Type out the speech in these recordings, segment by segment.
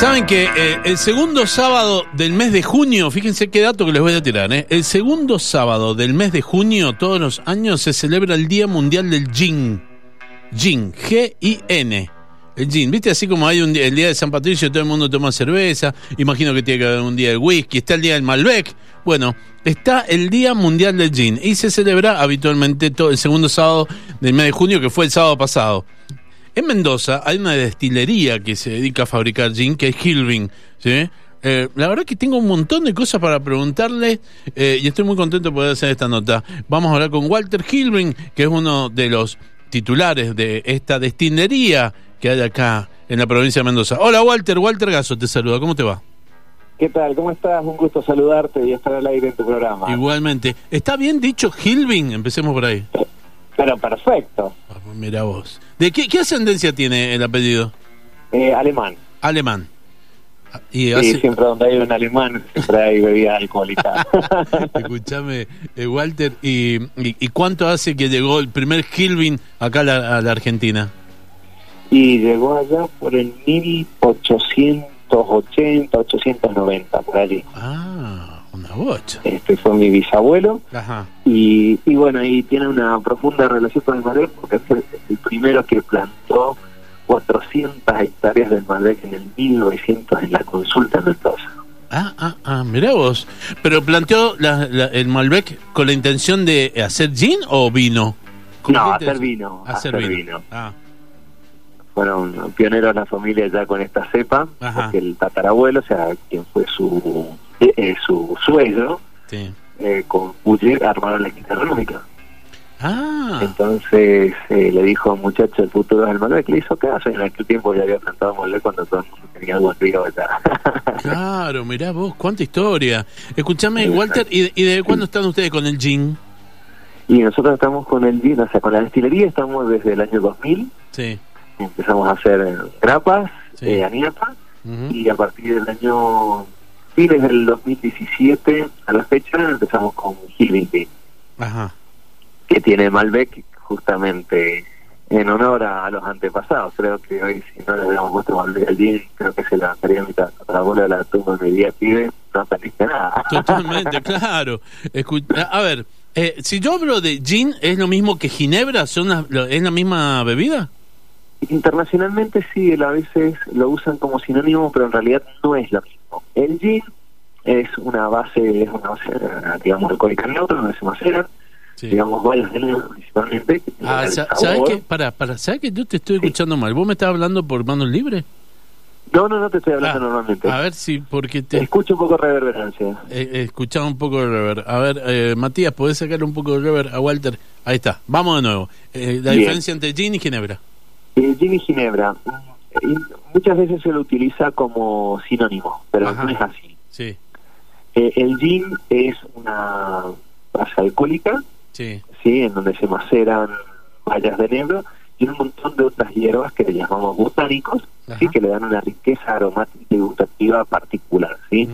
Saben que eh, el segundo sábado del mes de junio, fíjense qué dato que les voy a tirar, ¿eh? el segundo sábado del mes de junio, todos los años, se celebra el Día Mundial del Gin. Gin, G-I-N. El gin, ¿viste? Así como hay un día, el día de San Patricio, todo el mundo toma cerveza. Imagino que tiene que haber un día del whisky. Está el día del Malbec. Bueno, está el Día Mundial del Gin. Y se celebra habitualmente todo el segundo sábado del mes de junio, que fue el sábado pasado. En Mendoza hay una destilería que se dedica a fabricar gin, que es Hilving. ¿sí? Eh, la verdad que tengo un montón de cosas para preguntarle eh, y estoy muy contento de poder hacer esta nota. Vamos a hablar con Walter Hilving, que es uno de los titulares de esta destilería que hay acá en la provincia de Mendoza. Hola Walter, Walter Gaso te saluda, ¿cómo te va? ¿Qué tal? ¿Cómo estás? Un gusto saludarte y estar al aire en tu programa. Igualmente. ¿Está bien dicho Hilving? Empecemos por ahí. Pero perfecto. Mira vos. ¿De qué, qué ascendencia tiene el apellido? Eh, alemán. Alemán. Y sí, siempre donde hay un alemán, siempre hay bebida alcohólica. Escúchame, eh, Walter, y, y, cuánto hace que llegó el primer Hilving acá a la, a la, Argentina? Y llegó allá por el 1880, 890, por allí. Ah. Este fue mi bisabuelo. Ajá. Y, y bueno, y tiene una profunda relación con el Malbec porque fue el primero que plantó 400 hectáreas del Malbec en el 1900 en la consulta en Mendoza. Ah, ah, ah, mirá vos. ¿Pero planteó la, la, el Malbec con la intención de hacer gin o vino? No, hacer vino. Hacer, hacer vino. vino. Ah. Fueron pioneros la familia ya con esta cepa, Ajá. porque el tatarabuelo, o sea, quien fue su, eh, su suegro, sí. eh, con Puyer armaron la quinta renómica. Ah. Entonces eh, le dijo muchacho el futuro del Malbec, le hizo caso en aquel tiempo ya había plantado Malbec cuando todo el mundo tenía algo río Claro, mirá vos, cuánta historia. Escúchame, Walter, ¿y, ¿y de cuándo están ustedes con el gin? Y nosotros estamos con el gin, o sea, con la destilería estamos desde el año 2000. Sí. Empezamos a hacer grapas, Sí. eh, aniata, Ujú. y a partir del año fines del 2017 a la fecha empezamos con Ajá. que tiene Malbec justamente en honor a, los antepasados. Creo que hoy si no le hubiéramos puesto Malbec al gin, creo que se levantaría mi abuela de la tumba y me diría, pibe, no aprendiste nada. Totalmente, claro. Escu- a ver, eh, si yo hablo de gin, ¿es lo mismo que ginebra? ¿Son las- ¿Es la misma bebida? Internacionalmente sí, a veces lo usan como sinónimo, pero en realidad no es lo mismo. El gin es una base, es una base, eh, digamos, alcohólica neutra, donde se macera, Sí. digamos, varios de principalmente. Ah, ¿Sabes qué? Para, para, ¿sabes que yo te estoy escuchando mal? ¿Vos me estás hablando por manos libres? No, no, no te estoy hablando Ah, normalmente. A ver si, porque te Escucho un poco reverberancia. he escuchado un poco de rever. A ver, eh, Matías, ¿podés sacar un poco de rever a Walter? Ahí está, vamos de nuevo. Eh, la Bien. diferencia entre gin y ginebra. El gin y ginebra, y muchas veces se lo utiliza como sinónimo, pero Ajá. no es así. Sí, Eh, el gin es una base alcohólica, sí. ¿sí? en donde se maceran bayas de negro y un montón de otras hierbas que le llamamos botánicos, ¿sí? Que le dan una riqueza aromática y gustativa particular. ¿sí?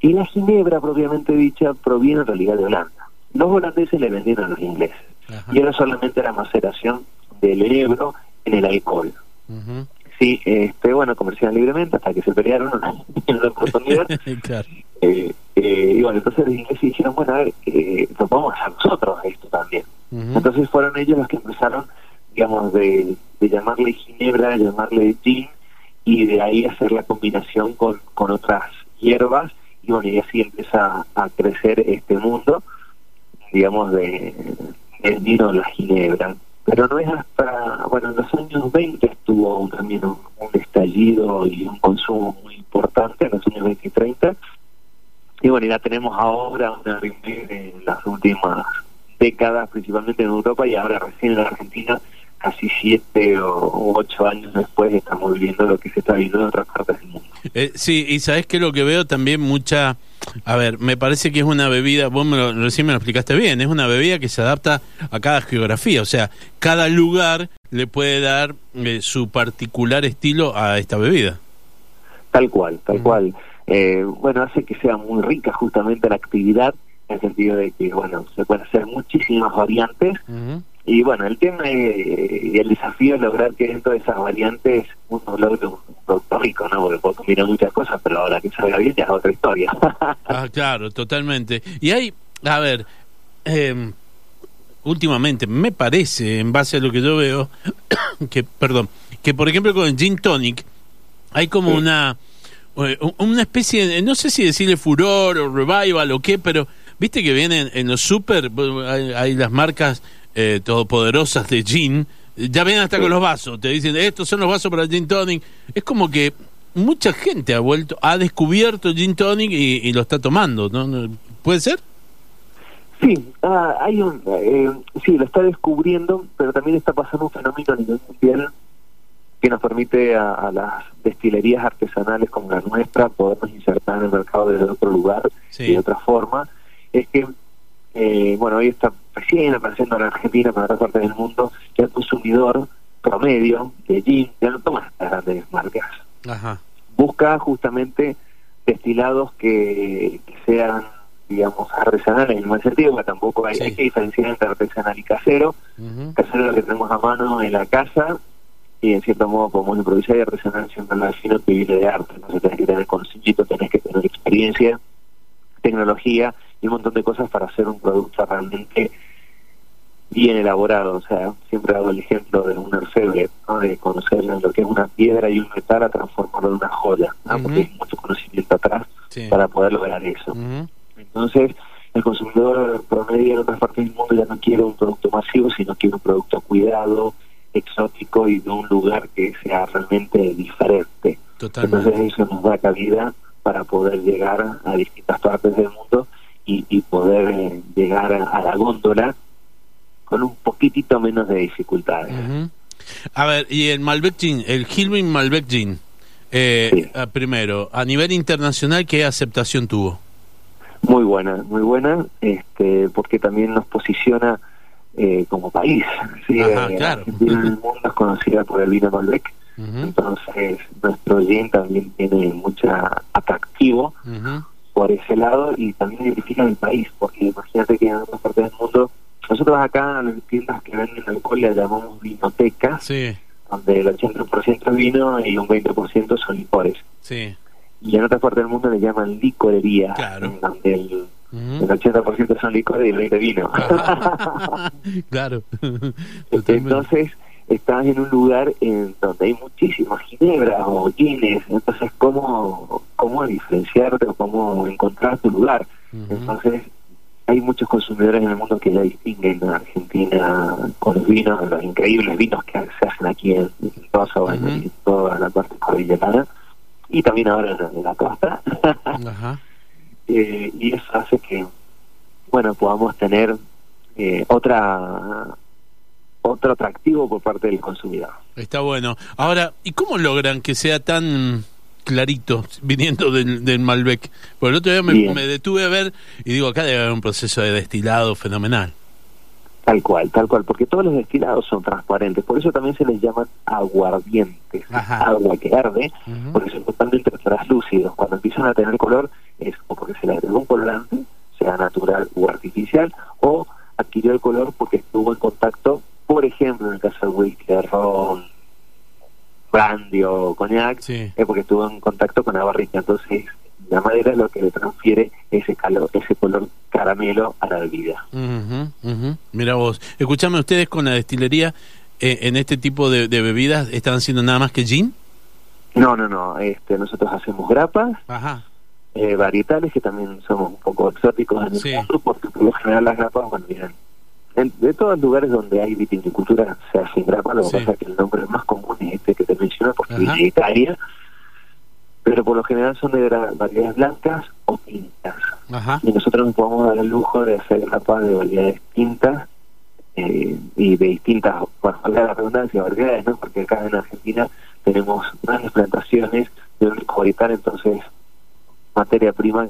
Y la ginebra, propiamente dicha, proviene en realidad de Holanda. Los holandeses le vendieron a los ingleses. Ajá. Y era solamente la maceración del enebro en el alcohol. Sí, este, bueno, comerciaban libremente hasta que se pelearon en la oportunidad. claro. Eh, eh, y bueno, entonces los ingleses dijeron, bueno, a ver, eh, lo podemos hacer nosotros esto también. Entonces fueron ellos los que empezaron, digamos, de, de llamarle ginebra, llamarle gin, y de ahí hacer la combinación con, con otras hierbas, y bueno, y así empieza a crecer este mundo, digamos, de del vino de la ginebra. Pero no es hasta, bueno, en los años 20 estuvo también un, estallido y un consumo muy importante, en los años 20 y 30, y bueno, y la tenemos ahora, una en las últimas décadas, principalmente en Europa, y ahora recién en Argentina, casi siete o ocho años después, estamos viviendo lo que se está viendo en otras partes del mundo. Eh, sí, y sabes que lo que veo también mucha... A ver, me parece que es una bebida, vos me lo, recién me lo explicaste bien, es una bebida que se adapta a cada geografía, o sea, cada lugar le puede dar eh, su particular estilo a esta bebida. Tal cual, tal Ujú. cual. Eh, bueno, hace que sea muy rica justamente la actividad, en el sentido de que, bueno, se pueden hacer muchísimas variantes. Y bueno, el tema eh, y el desafío es lograr que dentro de esas variantes uno logre un producto rico, ¿no? Porque puedo combinar muchas cosas, pero ahora que salga bien ya es otra historia. ah, claro, totalmente. Y hay, a ver, eh, últimamente me parece, en base a lo que yo veo, que, perdón, que por ejemplo con el gin tonic hay como Sí. una eh, una especie de, no sé si decirle furor o revival o qué, pero viste que vienen en los super, hay, hay las marcas eh, todopoderosas de gin, ya vienen hasta con los vasos, te dicen, estos son los vasos para el gin tonic. Es como que mucha gente ha vuelto, ha descubierto el gin tonic y, y lo está tomando, ¿no? ¿no? ¿Puede ser? Sí, ah, hay un, eh, sí, lo está descubriendo, pero también está pasando un fenómeno a nivel mundial que nos permite a, a las destilerías artesanales como la nuestra podernos insertar en el mercado desde otro lugar Sí. y de otra forma. Es que, eh, bueno, hoy está recién apareciendo en Argentina, para otras partes del mundo, que el consumidor promedio de gin ya no toma estas grandes marcas. Ajá. Busca justamente destilados que, que sean digamos, artesanales en el buen sentido, porque tampoco hay, Sí. hay que diferenciar entre artesanal y casero. Casero es lo que tenemos a mano en la casa y en cierto modo podemos improvisar y artesanal siempre lo fino que viene de arte. Entonces tenés que tener conocimiento, tenés que tener experiencia, tecnología y un montón de cosas para hacer un producto realmente bien elaborado. O sea, siempre hago el ejemplo de un orfebre, ¿no? de conocer lo que es una piedra y un metal a transformarlo en una joya, porque hay mucho conocimiento atrás Sí. para poder lograr eso. Entonces, el consumidor promedio en otras partes del mundo ya no quiere un producto masivo, sino quiere un producto cuidado, exótico y de un lugar que sea realmente diferente. Totalmente. Entonces, eso nos da cabida para poder llegar a distintas partes del mundo y, y poder eh, llegar a, a la góndola con un poquitito menos de dificultades. A ver, y el Malbec Gin, el Hilvin Malbec Gin, eh, Sí. primero, a nivel internacional, ¿qué aceptación tuvo? Muy buena, muy buena, este, porque también nos posiciona eh, como país. ¿sí? Ajá, Eh, claro. Argentina en el mundo es conocida por el vino Malbec, entonces nuestro gin también tiene mucho atractivo ujú. Por ese lado y también identifica el país, porque imagínate que en otras partes del mundo, nosotros acá en las tiendas que venden alcohol le llamamos vinotecas, Sí, donde el 80% es vino y un 20% son licores. sí. Y en otras partes del mundo le llaman licorería, Claro. donde el, Ujú. el 80% son licores y el 20% vino. claro. Entonces, estás en un lugar en donde hay muchísimas ginebras o gines, entonces, ¿cómo, cómo diferenciarte o cómo encontrar tu lugar? Entonces, hay muchos consumidores en el mundo que ya distinguen a Argentina con los vinos, los increíbles vinos que se hacen aquí en, en toda, esa- Ujú. en toda la parte cordillerana y también ahora en la, en la costa. Eh, y eso hace que, bueno, podamos tener eh, otra otro atractivo por parte del consumidor. Está bueno. Ahora, ¿y cómo logran que sea tan clarito viniendo del, del Malbec? Porque el otro día me, detuve a ver y digo, acá debe haber un proceso de destilado fenomenal. Tal cual, tal cual, porque todos los destilados son transparentes, por eso también se les llaman aguardientes, Ajá. agua que arde, porque son totalmente translúcidos. Cuando empiezan a tener color es o porque se le agregó un colorante, sea natural o artificial, o adquirió el color porque estuvo en contacto, por ejemplo, en el caso del whisky, ron, brandy o coñac, Sí. es porque estuvo en contacto con la barrica. Entonces, la madera es lo que le transfiere ese calor, ese color caramelo a la bebida. Ujú, ujú. Mira vos, escuchame, ustedes con la destilería eh, en este tipo de, de bebidas están haciendo nada más que gin. No, no, no. Este, nosotros hacemos grapas, Ajá. eh, varietales, que también somos un poco exóticos en el Sí. mundo, porque por lo general las grapas, bueno, miren, en- de todos los lugares donde hay viticultura se hacen grapas, lo que Sí. pasa es que el nombre más común es este que te menciono, porque de Italia, pero por lo general son de variedades blancas o tintas. Ajá. Y nosotros nos podemos dar el lujo de hacer grapas de variedades tintas eh, y de distintas, bueno, valga la redundancia, variedades, ¿no? Porque acá en Argentina tenemos grandes plantaciones de un entonces materia prima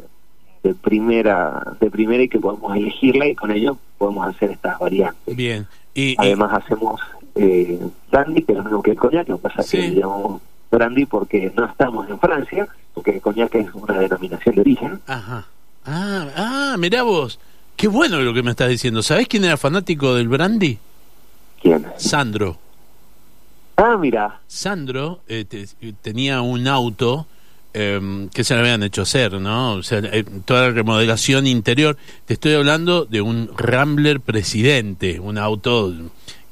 de primera de primera y que podemos elegirla y con ello podemos hacer estas variantes. Bien. Y, y- Además hacemos eh, brandy, que es lo mismo que el coñac, lo que pasa es Sí. que le llamamos brandy porque no estamos en Francia, porque el coñac es una denominación de origen. Ajá. Ah, ah, mirá vos. Qué bueno lo que me estás diciendo. ¿Sabés quién era fanático del brandy? ¿Quién? Sandro. Ah, mira, Sandro eh, te- tenía un auto em, que se le habían hecho hacer, ¿no? O sea, eh, toda la remodelación interior. Te estoy hablando de un Rambler Presidente, un auto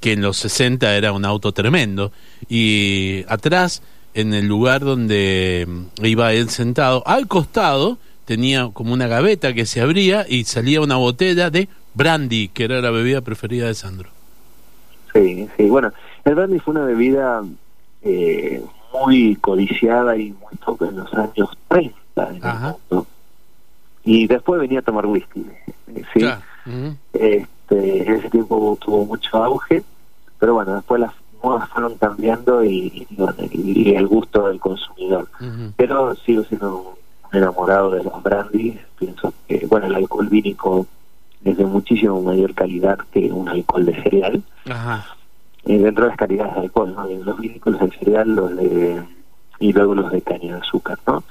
que en los 60 era un auto tremendo. Y atrás, en el lugar donde mm, iba él sentado, al costado tenía como una gaveta que se abría y salía una botella de brandy, que era la bebida preferida de Sandro. Sí, sí, bueno, el brandy fue una bebida eh, muy codiciada y muy top en los años 30 en el mundo. Y después venía a tomar whisky, ¿sí? este, en ese tiempo tuvo mucho auge, pero bueno, después las modas fueron cambiando y, y, el gusto del consumidor. Pero sigo siendo un enamorado de los brandy, pienso que, bueno, el alcohol vínico es de muchísimo mayor calidad que un alcohol de cereal. Ajá. Eh, dentro de las calidades de alcohol, ¿no? Los vínicos, los de cereal, los de... y luego los de caña de azúcar, ¿no?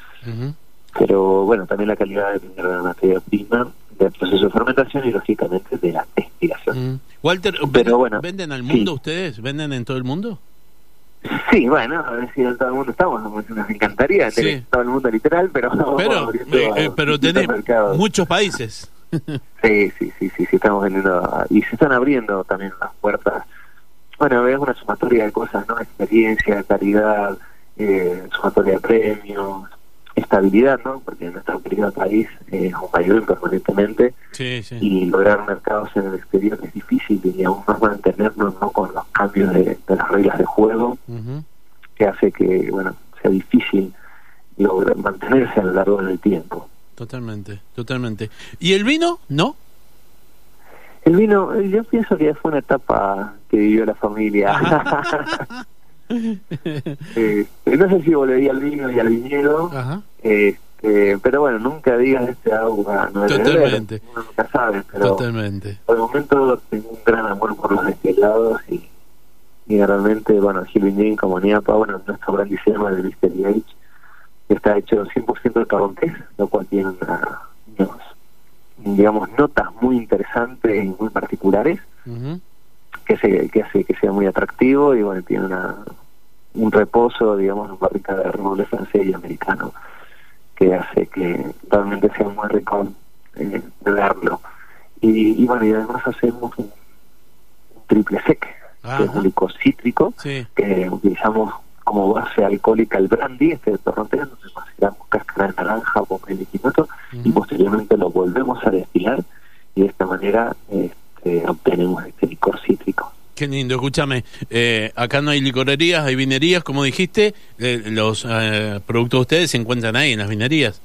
Pero bueno, también la calidad de la materia prima, del proceso de fermentación y lógicamente de la destilación. Walter, Pero, bueno, ¿venden al mundo ustedes? ¿Venden en todo el mundo? Sí, bueno, a ver si en todo el mundo estamos, nos encantaría tener todo el mundo literal, pero pero, eh, eh, pero tenemos muchos países. sí, sí, sí, sí, sí, estamos vendiendo y se están abriendo también las puertas. Bueno, es una sumatoria de cosas, ¿no? Experiencia, calidad, eh, sumatoria de premios, estabilidad, ¿no? Porque nuestro querido país es un mayor permanentemente y lograr mercados en el exterior es difícil y aún más mantenernos ¿no? con los cambios de, las reglas de juego que hace que, bueno, sea difícil lograr mantenerse a lo largo del tiempo. Totalmente, totalmente. ¿Y el vino? ¿No? El vino, eh, yo pienso que ya fue una etapa que vivió la familia. Eh, no sé si volvería al vino y al viñedo, este, pero bueno, nunca digas este agua no Totalmente. uno nunca sabe, pero Totalmente. por el momento tengo un gran amor por los destilados y, y realmente, bueno, Gil como Niapa, bueno, nuestro gran diseño de Mystery Age está hecho 100% de carontés, lo cual tiene una, digamos, notas muy interesantes y muy particulares, que, se, que hace que sea muy atractivo y bueno, tiene una, un reposo, digamos, en barrica de roble francés y americano, que hace que realmente sea muy rico eh, de verlo. Y, y, bueno, y además hacemos un, triple sec, que es un licor cítrico, que utilizamos como base alcohólica el brandy, este torronté, donde maceramos cáscara de naranja, papel y quinoto, y posteriormente lo volvemos a destilar y de esta manera este, obtenemos este licor cítrico. Qué lindo, escúchame, eh, acá no hay licorerías, hay vinerías, como dijiste, eh, los eh, productos de ustedes se encuentran ahí en las vinerías.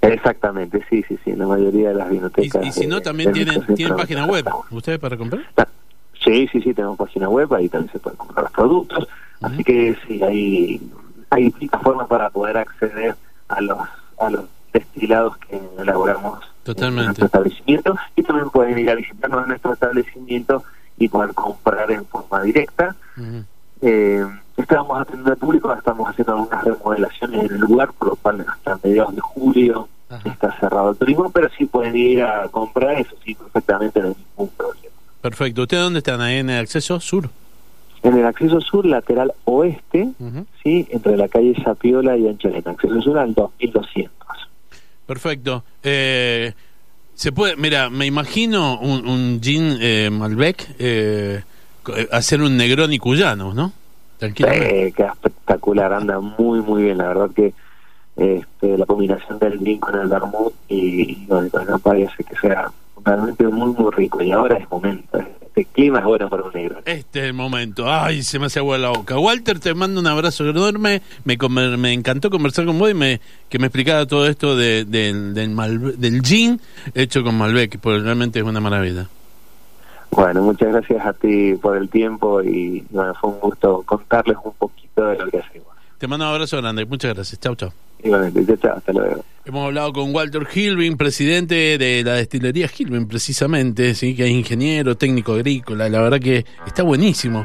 Exactamente, sí, sí, sí, en la mayoría de las vinotecas. Y, si no, también tienen, tienen página web, ¿ustedes para comprar? Sí, sí, sí, tenemos página web, ahí también se pueden comprar los productos, así que sí, hay, hay formas para poder acceder a los, a los destilados que elaboramos Totalmente. en nuestro establecimiento y también pueden ir a visitarnos en nuestro establecimiento y poder comprar en forma directa. eh, estamos atendiendo al público, estamos haciendo algunas remodelaciones en el lugar, por lo cual hasta mediados de julio está cerrado el turismo, pero sí pueden ir a comprar, eso sí, perfectamente, no hay ningún problema. Perfecto. ¿Ustedes dónde están? ¿Ahí en el acceso sur? En el acceso sur, lateral oeste, sí, entre la calle Sapiola y Ancholena. Acceso sur al 2200. Perfecto. Eh, se puede, mira, me imagino un, un Jean eh, Malbec eh, hacer un Negroni cuyano, ¿no? Tranquilamente. queda espectacular, anda muy, muy bien. La verdad que este, la combinación del gin con el vermouth y, y con el parece que sea realmente muy, muy rico. Y ahora es momento, este clima es bueno para un negro. Este es el momento. Ay, se me hace agua la boca. Walter, te mando un abrazo enorme. Me, me encantó conversar con vos y me, que me explicara todo esto de, del, del gin hecho con Malbec, porque realmente es una maravilla. Bueno, muchas gracias a ti por el tiempo y bueno, fue un gusto contarles un poquito de lo que hacemos. Te mando un abrazo grande. Muchas gracias. Chau, chau. Hemos hablado con Walter Hilvin, presidente de la destilería Hilvin, precisamente, sí, que es ingeniero, técnico agrícola. La verdad que está buenísimo.